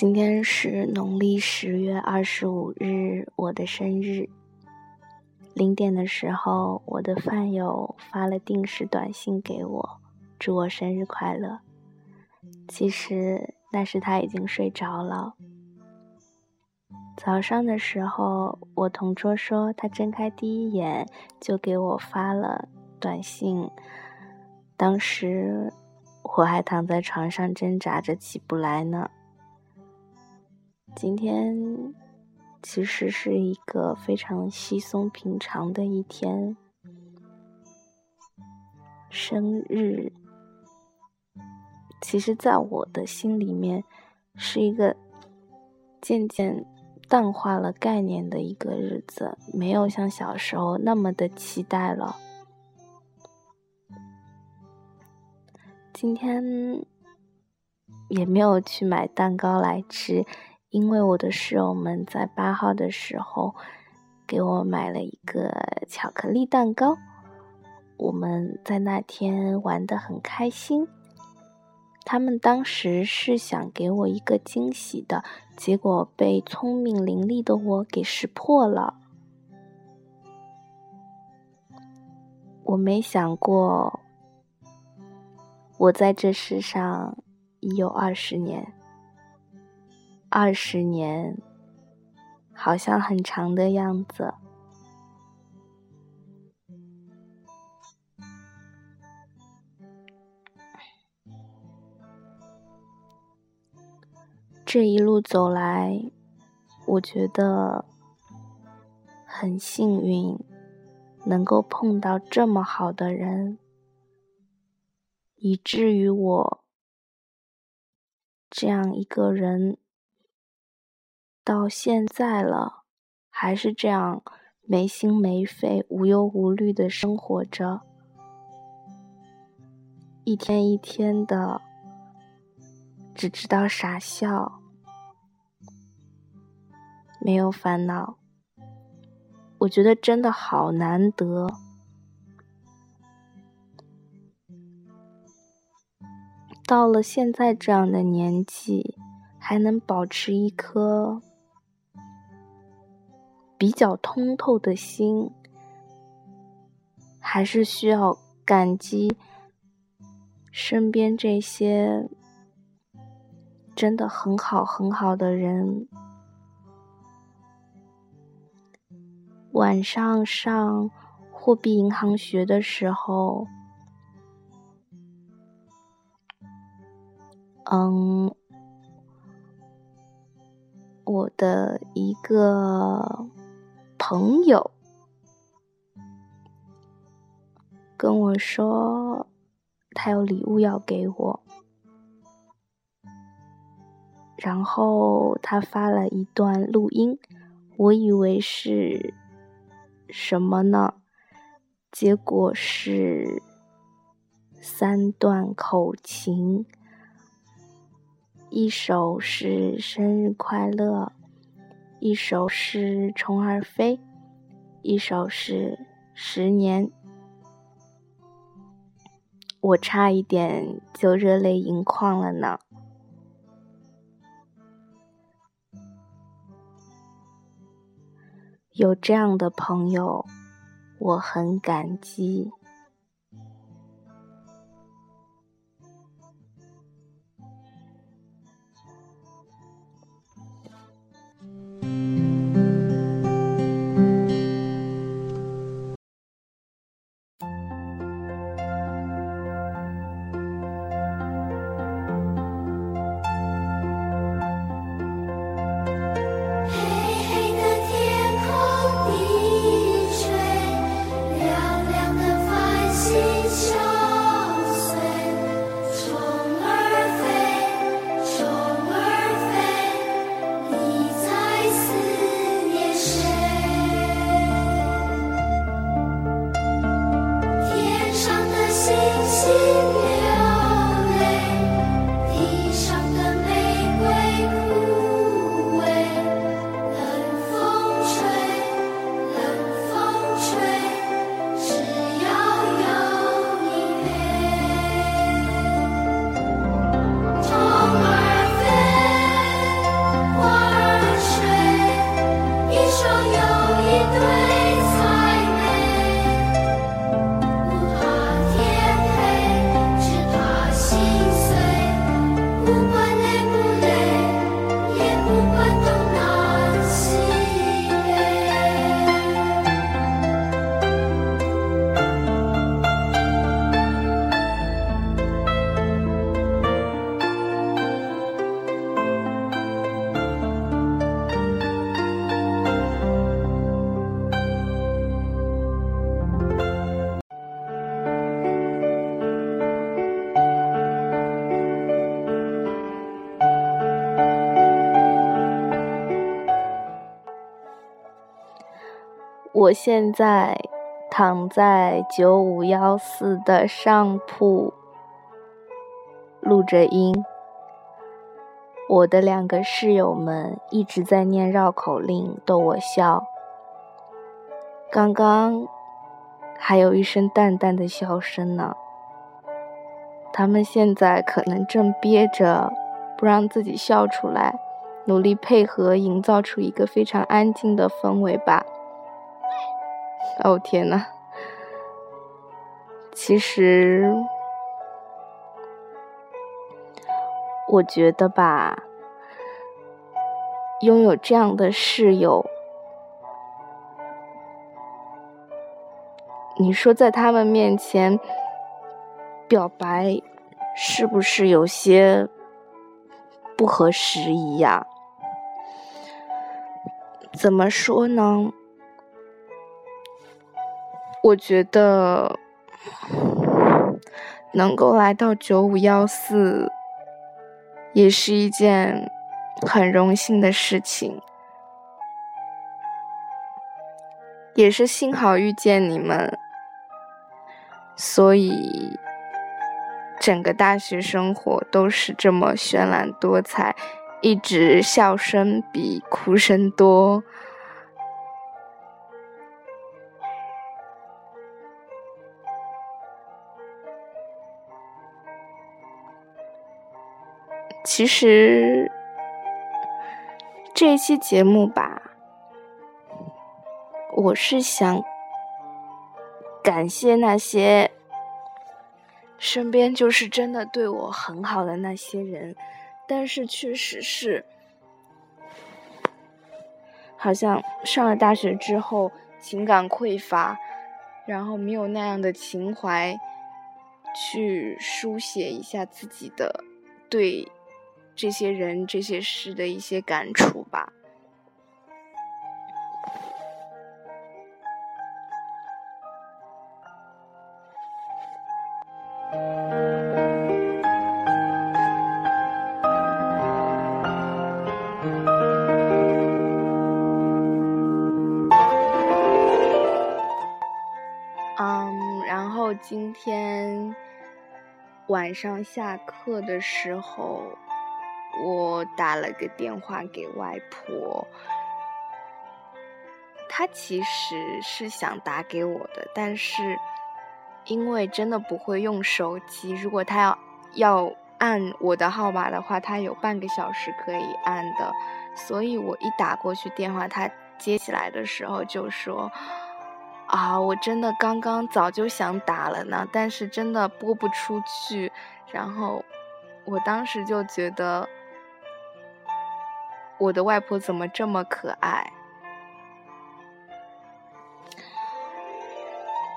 今天是农历十月二十五日，我的生日。零点的时候，我的饭友发了定时短信给我，祝我生日快乐。其实那时他已经睡着了。早上的时候，我同桌说他睁开第一眼就给我发了短信，当时我还躺在床上挣扎着起不来呢。今天其实是一个非常稀松平常的一天，生日。其实，在我的心里面，是一个渐渐淡化了概念的一个日子，没有像小时候那么的期待了。今天也没有去买蛋糕来吃。因为我的室友们在八号的时候给我买了一个巧克力蛋糕，我们在那天玩得很开心。他们当时是想给我一个惊喜的，结果被聪明伶俐的我给识破了。我没想过，我在这世上已有二十年。二十年，好像很长的样子。这一路走来，我觉得很幸运，能够碰到这么好的人，以至于我这样一个人。到现在了，还是这样没心没肺、无忧无虑的生活着，一天一天的，只知道傻笑，没有烦恼。我觉得真的好难得，到了现在这样的年纪，还能保持一颗。比较通透的心，还是需要感激身边这些真的很好很好的人。晚上上货币银行学的时候，嗯，我的一个。朋友跟我说，他有礼物要给我，然后他发了一段录音，我以为是什么呢？结果是三段口琴，一首是生日快乐。一首是《虫儿飞》，一首是《十年》，我差一点就热泪盈眶了呢。有这样的朋友，我很感激。我现在躺在九五幺四的上铺录着音，我的两个室友们一直在念绕口令逗我笑。刚刚还有一声淡淡的笑声呢，他们现在可能正憋着不让自己笑出来，努力配合营造出一个非常安静的氛围吧。哦天呐，其实我觉得吧，拥有这样的室友。你说在他们面前表白，是不是有些不合时宜呀？怎么说呢？我觉得能够来到九五幺四，也是一件很荣幸的事情，也是幸好遇见你们。所以，整个大学生活都是这么绚烂多彩，一直笑声比哭声多。其实，这一期节目吧，我是想。感谢那些身边就是真的对我很好的那些人，但是确实是，好像上了大学之后情感匮乏，然后没有那样的情怀去书写一下自己的对这些人这些事的一些感触吧。嗯，然后今天晚上下课的时候，我打了个电话给外婆。她其实是想打给我的，但是因为真的不会用手机，如果她要要按我的号码的话，她有半个小时可以按的，所以我一打过去电话，她接起来的时候就说。啊，我真的刚刚早就想打了呢，但是真的拨不出去。然后，我当时就觉得，我的外婆怎么这么可爱？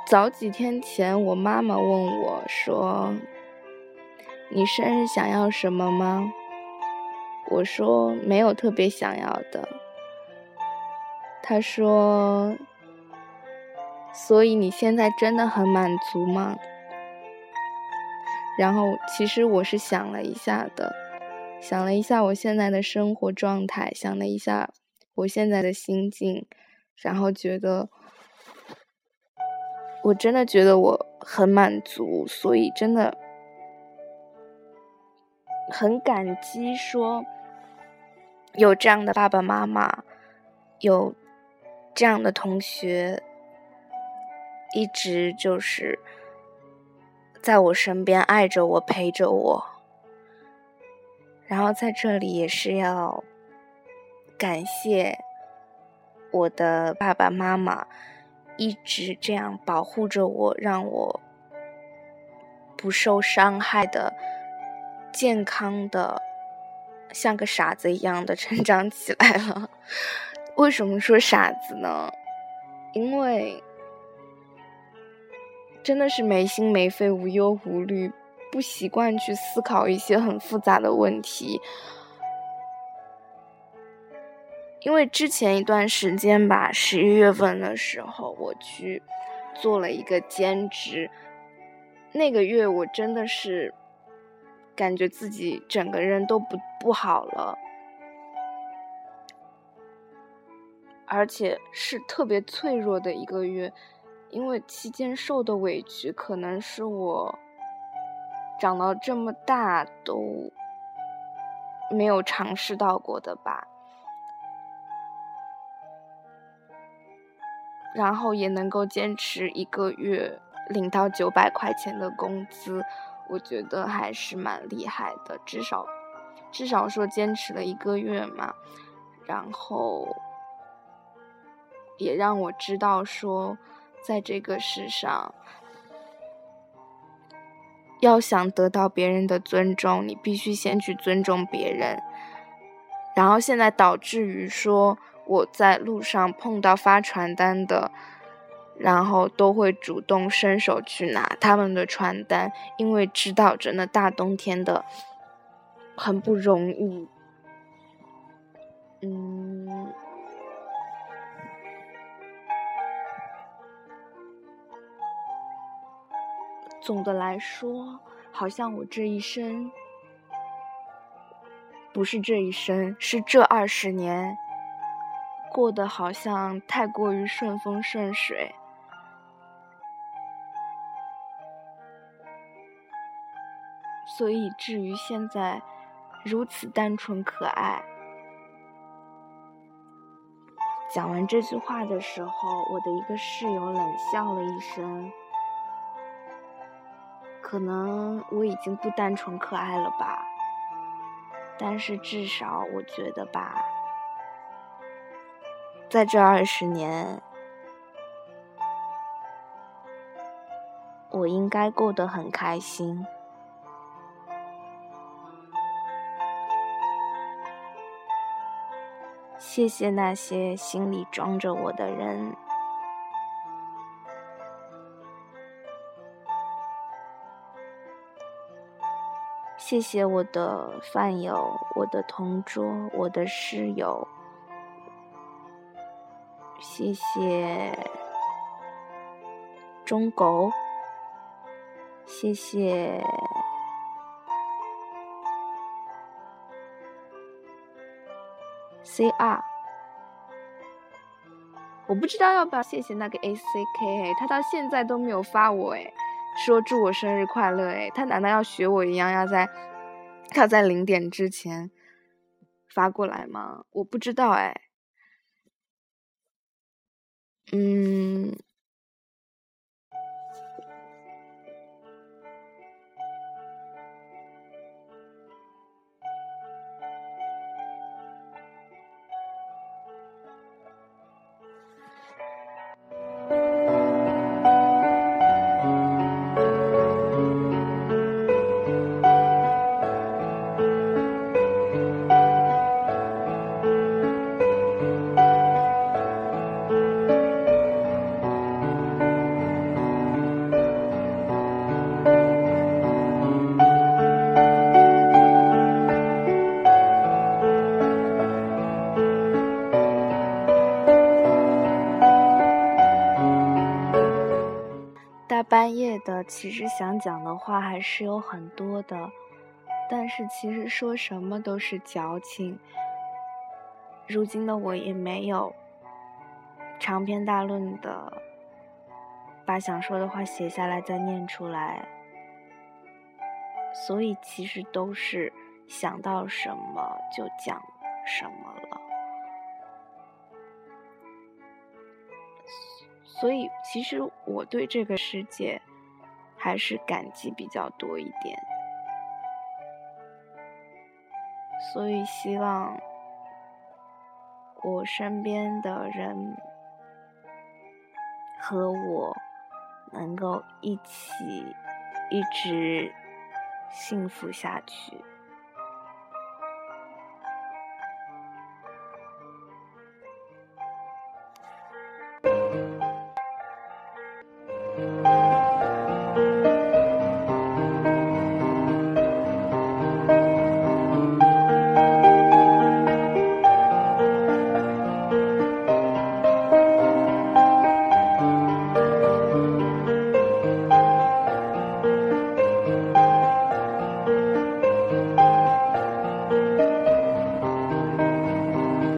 早几天前，我妈妈问我说：“你生日想要什么吗？”我说：“没有特别想要的。”她说。所以你现在真的很满足吗？然后其实我是想了一下的，想了一下我现在的生活状态，想了一下我现在的心境，然后觉得我真的觉得我很满足，所以真的很感激，说有这样的爸爸妈妈，有这样的同学。一直就是在我身边爱着我陪着我，然后在这里也是要感谢我的爸爸妈妈，一直这样保护着我，让我不受伤害的、健康的，像个傻子一样的成长起来了。为什么说傻子呢？因为。真的是没心没肺、无忧无虑，不习惯去思考一些很复杂的问题。因为之前一段时间吧，十一月份的时候，我去做了一个兼职，那个月我真的是感觉自己整个人都不不好了。而且是特别脆弱的一个月，因为期间受的委屈可能是我长到这么大都没有尝试到过的吧。然后也能够坚持一个月领到九百块钱的工资，我觉得还是蛮厉害的，至少至少说坚持了一个月嘛，然后。也让我知道，说，在这个世上，要想得到别人的尊重，你必须先去尊重别人。然后现在导致于说，我在路上碰到发传单的，然后都会主动伸手去拿他们的传单，因为知道真的大冬天的很不容易。嗯。总的来说，好像我这一生，不是这一生，是这二十年，过得好像太过于顺风顺水，所以至于现在如此单纯可爱。讲完这句话的时候，我的一个室友冷笑了一声。可能我已经不单纯可爱了吧，但是至少我觉得吧，在这二十年，我应该过得很开心。谢谢那些心里装着我的人。谢谢我的饭友，我的同桌，我的室友。谢谢中狗，谢谢 CR。我不知道要不要谢谢那个 ACK，他到现在都没有发我哎。说祝我生日快乐！哎，他难道要学我一样，要在要在零点之前发过来吗？我不知道，哎，嗯。半夜的，其实想讲的话还是有很多的，但是其实说什么都是矫情。如今的我也没有长篇大论的把想说的话写下来再念出来，所以其实都是想到什么就讲什么了。所以，其实我对这个世界还是感激比较多一点。所以，希望我身边的人和我能够一起一直幸福下去。